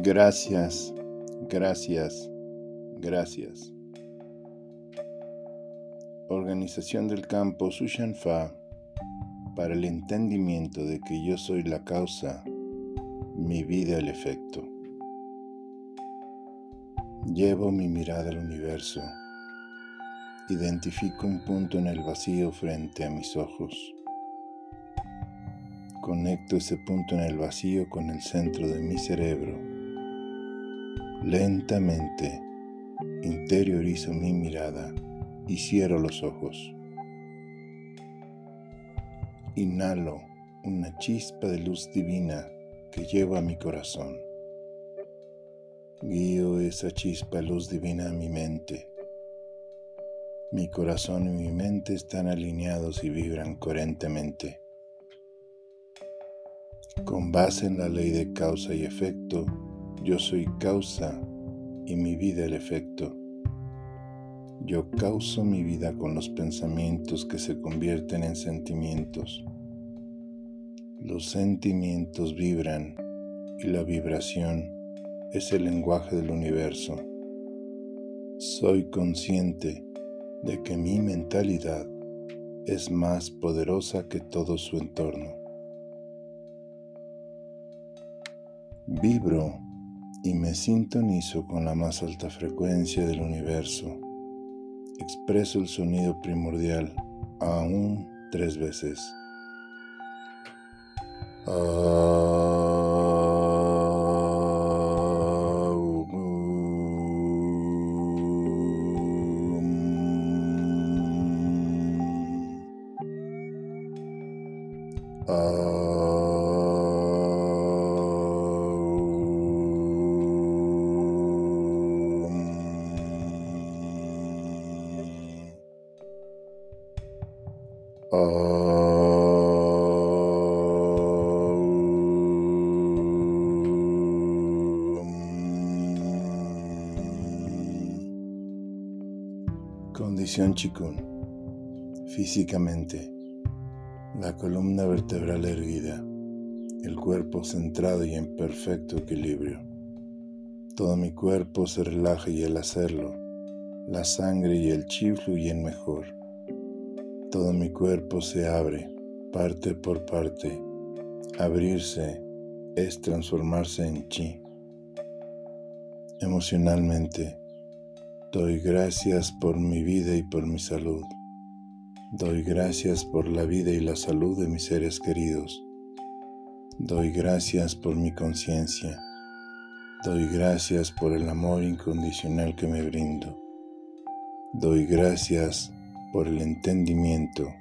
Gracias, gracias, gracias. Organización del campo Sushanfa para el entendimiento de que yo soy la causa, mi vida el efecto. Llevo mi mirada al universo. Identifico un punto en el vacío frente a mis ojos. Conecto ese punto en el vacío con el centro de mi cerebro Lentamente interiorizo mi mirada y cierro los ojos. Inhalo una chispa de luz divina que lleva a mi corazón. Guío esa chispa luz divina a mi mente. Mi corazón y mi mente están alineados y vibran coherentemente. Con base en la ley de causa y efecto, yo soy causa y mi vida el efecto. Yo causo mi vida con los pensamientos que se convierten en sentimientos. Los sentimientos vibran y la vibración es el lenguaje del universo. Soy consciente de que mi mentalidad es más poderosa que todo su entorno. Vibro y me sintonizo con la más alta frecuencia del universo. Expreso el sonido primordial aún tres veces. Condición Chikun. Físicamente, la columna vertebral erguida, el cuerpo centrado y en perfecto equilibrio. Todo mi cuerpo se relaja y al hacerlo, la sangre y el chi fluyen mejor. Todo mi cuerpo se abre, parte por parte. Abrirse es transformarse en chi. Emocionalmente, doy gracias por mi vida y por mi salud. Doy gracias por la vida y la salud de mis seres queridos. Doy gracias por mi conciencia. Doy gracias por el amor incondicional que me brindo. Doy gracias por el entendimiento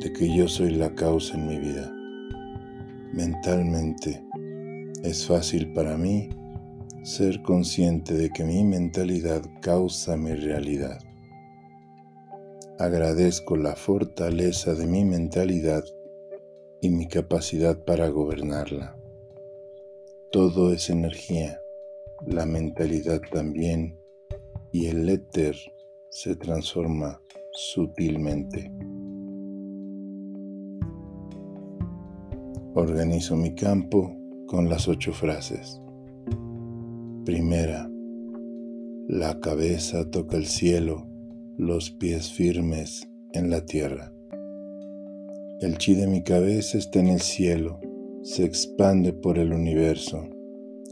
de que yo soy la causa en mi vida. Mentalmente es fácil para mí ser consciente de que mi mentalidad causa mi realidad. Agradezco la fortaleza de mi mentalidad y mi capacidad para gobernarla. Todo es energía, la mentalidad también, y el éter se transforma sutilmente. Organizo mi campo con las ocho frases. Primera, la cabeza toca el cielo, los pies firmes en la tierra. El chi de mi cabeza está en el cielo, se expande por el universo.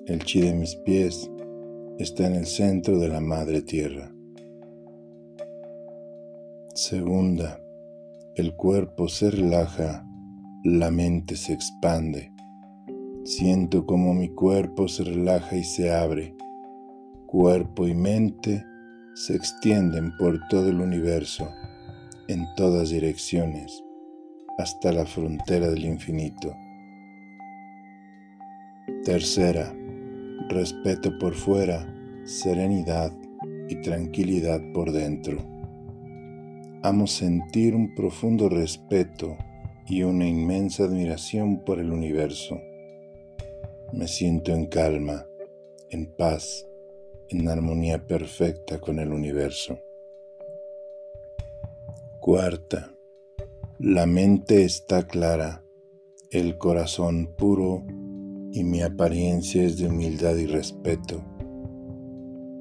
El chi de mis pies está en el centro de la madre tierra. Segunda, el cuerpo se relaja, la mente se expande. Siento como mi cuerpo se relaja y se abre. Cuerpo y mente se extienden por todo el universo, en todas direcciones, hasta la frontera del infinito. Tercera, respeto por fuera, serenidad y tranquilidad por dentro amo sentir un profundo respeto y una inmensa admiración por el universo. Me siento en calma, en paz, en armonía perfecta con el universo. Cuarta, la mente está clara, el corazón puro y mi apariencia es de humildad y respeto.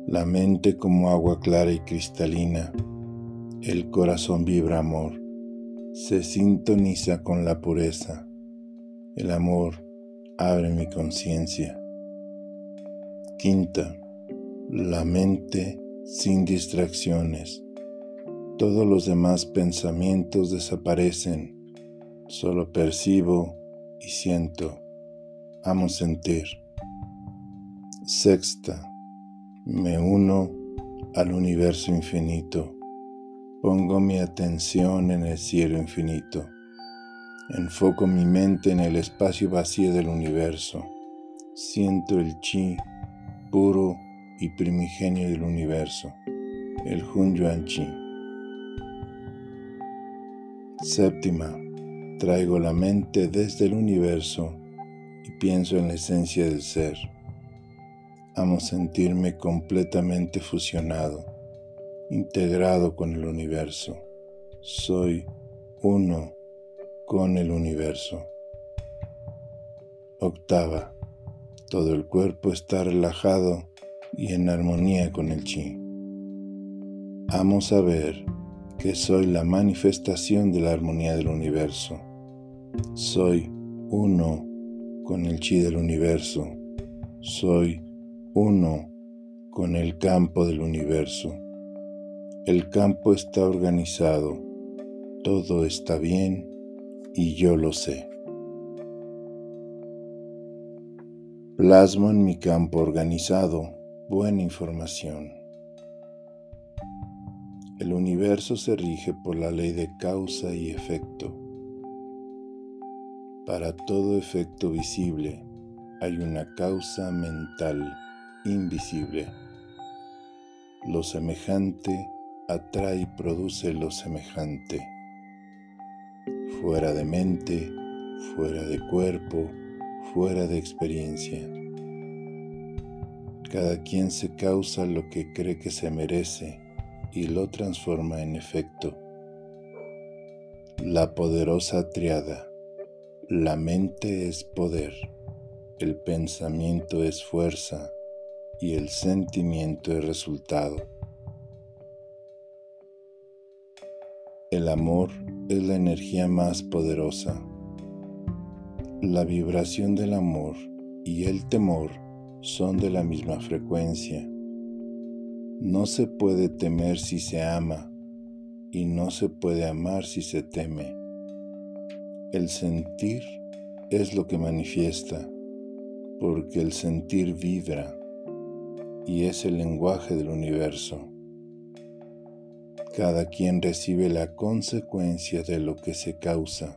La mente como agua clara y cristalina, el corazón vibra amor, se sintoniza con la pureza. El amor abre mi conciencia. Quinta, la mente sin distracciones. Todos los demás pensamientos desaparecen. Solo percibo y siento. Amo sentir. Sexta, me uno al universo infinito. Pongo mi atención en el cielo infinito. Enfoco mi mente en el espacio vacío del universo. Siento el chi puro y primigenio del universo, el Hun Yuan Chi. Séptima, traigo la mente desde el universo y pienso en la esencia del ser. Amo sentirme completamente fusionado, integrado con el universo. Soy uno con el universo. Octava, todo el cuerpo está relajado y en armonía con el chi. Amo saber que soy la manifestación de la armonía del universo. Soy uno con el chi del universo. Soy uno con el campo del universo. El campo está organizado, todo está bien y yo lo sé. Plasmo en mi campo organizado buena información. El universo se rige por la ley de causa y efecto. Para todo efecto visible hay una causa mental invisible. Lo semejante atrae y produce lo semejante. Fuera de mente, fuera de cuerpo, fuera de experiencia. Cada quien se causa lo que cree que se merece y lo transforma en efecto. La poderosa triada. La mente es poder, el pensamiento es fuerza y el sentimiento es resultado. El amor es la energía más poderosa. La vibración del amor y el temor son de la misma frecuencia. No se puede temer si se ama y no se puede amar si se teme. El sentir es lo que manifiesta, porque el sentir vibra y es el lenguaje del universo. Cada quien recibe la consecuencia de lo que se causa.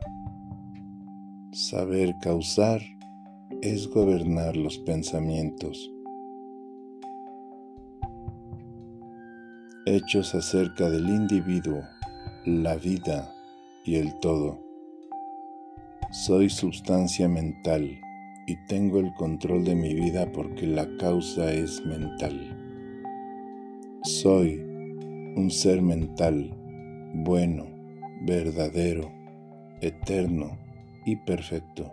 Saber causar es gobernar los pensamientos. Hechos acerca del individuo, la vida y el todo. Soy sustancia mental y tengo el control de mi vida porque la causa es mental. Soy un ser mental, bueno, verdadero, eterno y perfecto.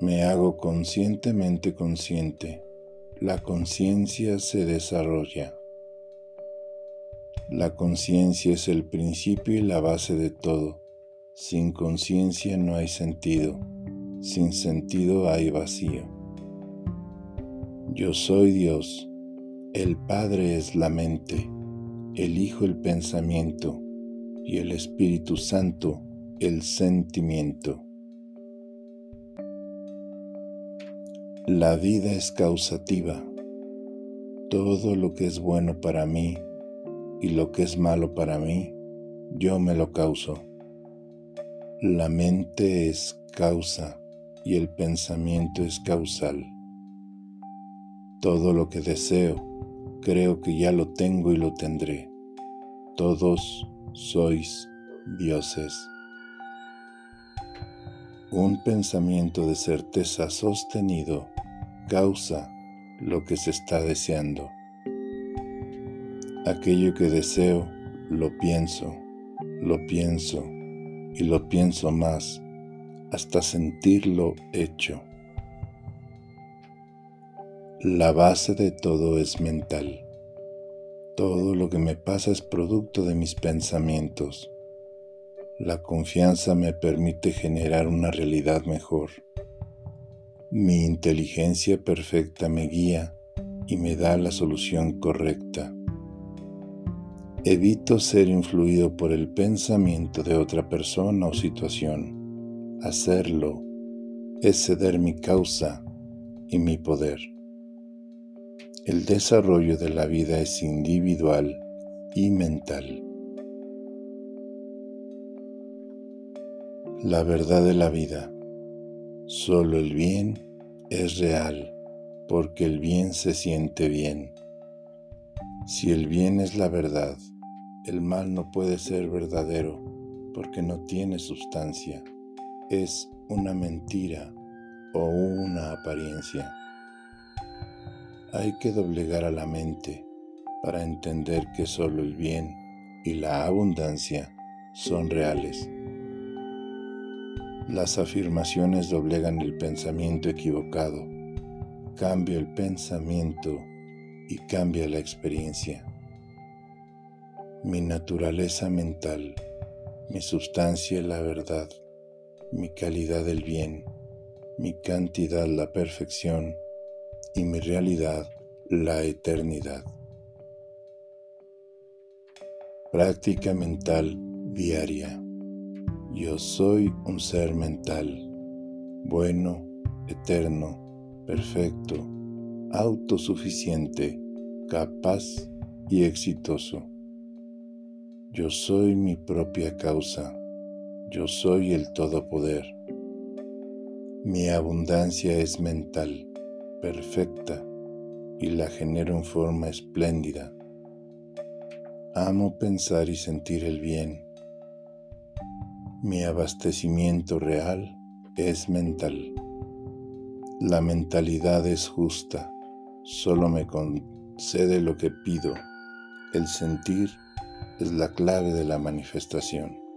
Me hago conscientemente consciente. La conciencia se desarrolla. La conciencia es el principio y la base de todo. Sin conciencia no hay sentido. Sin sentido hay vacío. Yo soy Dios. El Padre es la mente. El Hijo el pensamiento. Y el Espíritu Santo el sentimiento. La vida es causativa. Todo lo que es bueno para mí y lo que es malo para mí, yo me lo causo. La mente es causa y el pensamiento es causal. Todo lo que deseo, creo que ya lo tengo y lo tendré. Todos sois dioses. Un pensamiento de certeza sostenido causa lo que se está deseando. Aquello que deseo, lo pienso, lo pienso y lo pienso más hasta sentirlo hecho. La base de todo es mental. Todo lo que me pasa es producto de mis pensamientos. La confianza me permite generar una realidad mejor. Mi inteligencia perfecta me guía y me da la solución correcta. Evito ser influido por el pensamiento de otra persona o situación. Hacerlo es ceder mi causa y mi poder. El desarrollo de la vida es individual y mental. La verdad de la vida. Solo el bien es real porque el bien se siente bien. Si el bien es la verdad, el mal no puede ser verdadero porque no tiene sustancia. Es una mentira o una apariencia. Hay que doblegar a la mente para entender que solo el bien y la abundancia son reales. Las afirmaciones doblegan el pensamiento equivocado. Cambia el pensamiento y cambia la experiencia. Mi naturaleza mental, mi sustancia la verdad, mi calidad el bien, mi cantidad la perfección, y mi realidad la eternidad. Práctica mental diaria. Yo soy un ser mental, bueno, eterno, perfecto, autosuficiente, capaz y exitoso. Yo soy mi propia causa. Yo soy el todopoder. Mi abundancia es mental perfecta y la genero en forma espléndida. Amo pensar y sentir el bien. Mi abastecimiento real es mental. La mentalidad es justa, solo me concede lo que pido. El sentir es la clave de la manifestación.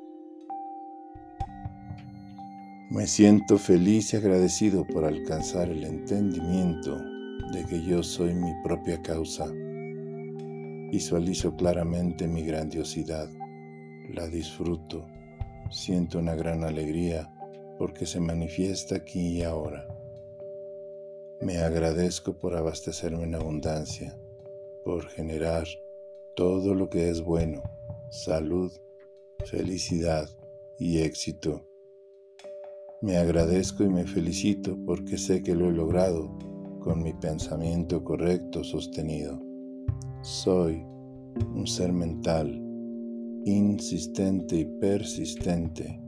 Me siento feliz y agradecido por alcanzar el entendimiento de que yo soy mi propia causa. Visualizo claramente mi grandiosidad, la disfruto, siento una gran alegría porque se manifiesta aquí y ahora. Me agradezco por abastecerme en abundancia, por generar todo lo que es bueno, salud, felicidad y éxito me agradezco y me felicito porque sé que lo he logrado con mi pensamiento correcto sostenido. Soy un ser mental, insistente y persistente,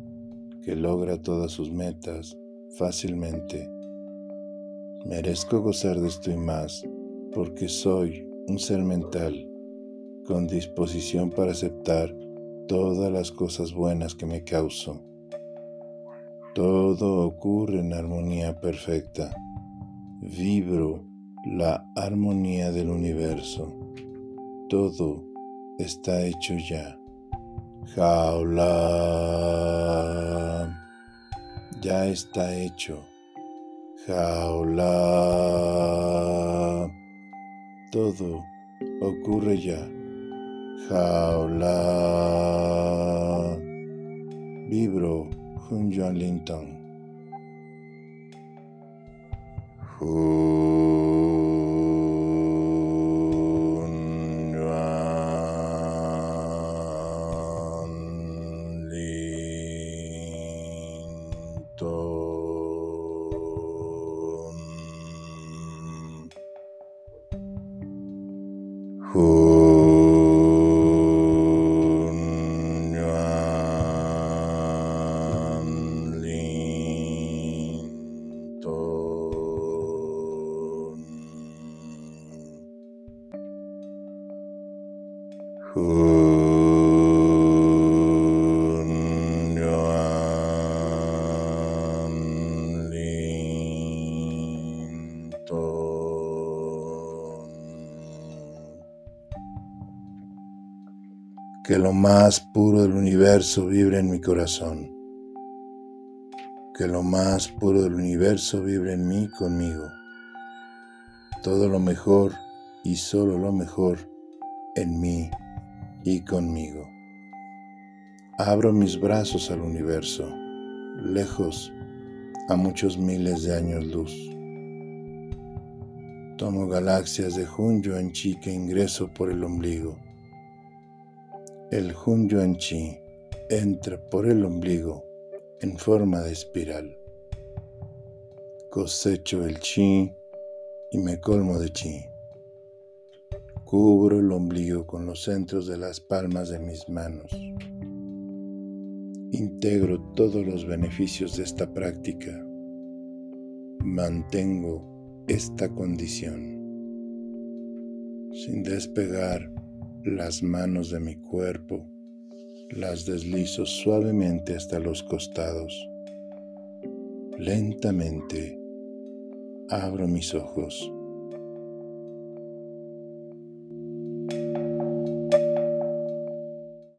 que logra todas sus metas fácilmente. Merezco gozar de esto y más porque soy un ser mental con disposición para aceptar todas las cosas buenas que me causo todo ocurre en armonía perfecta. Vibro la armonía del universo. Todo está hecho ya. Jaula. Ya está hecho. Jaula. Todo ocurre ya. Jaula. Vibro Hunja Linton. Who que lo más puro del universo vibre en mi corazón. Que lo más puro del universo vibre en mí conmigo. Todo lo mejor y solo lo mejor en mí y conmigo. Abro mis brazos al universo, lejos, a muchos miles de años luz. Tomo galaxias de Junyo Chi que ingreso por el ombligo. El Junyo Chi entra por el ombligo en forma de espiral. Cosecho el chi y me colmo de chi. Cubro el ombligo con los centros de las palmas de mis manos. Integro todos los beneficios de esta práctica. Mantengo esta condición. Sin despegar las manos de mi cuerpo, las deslizo suavemente hasta los costados. Lentamente abro mis ojos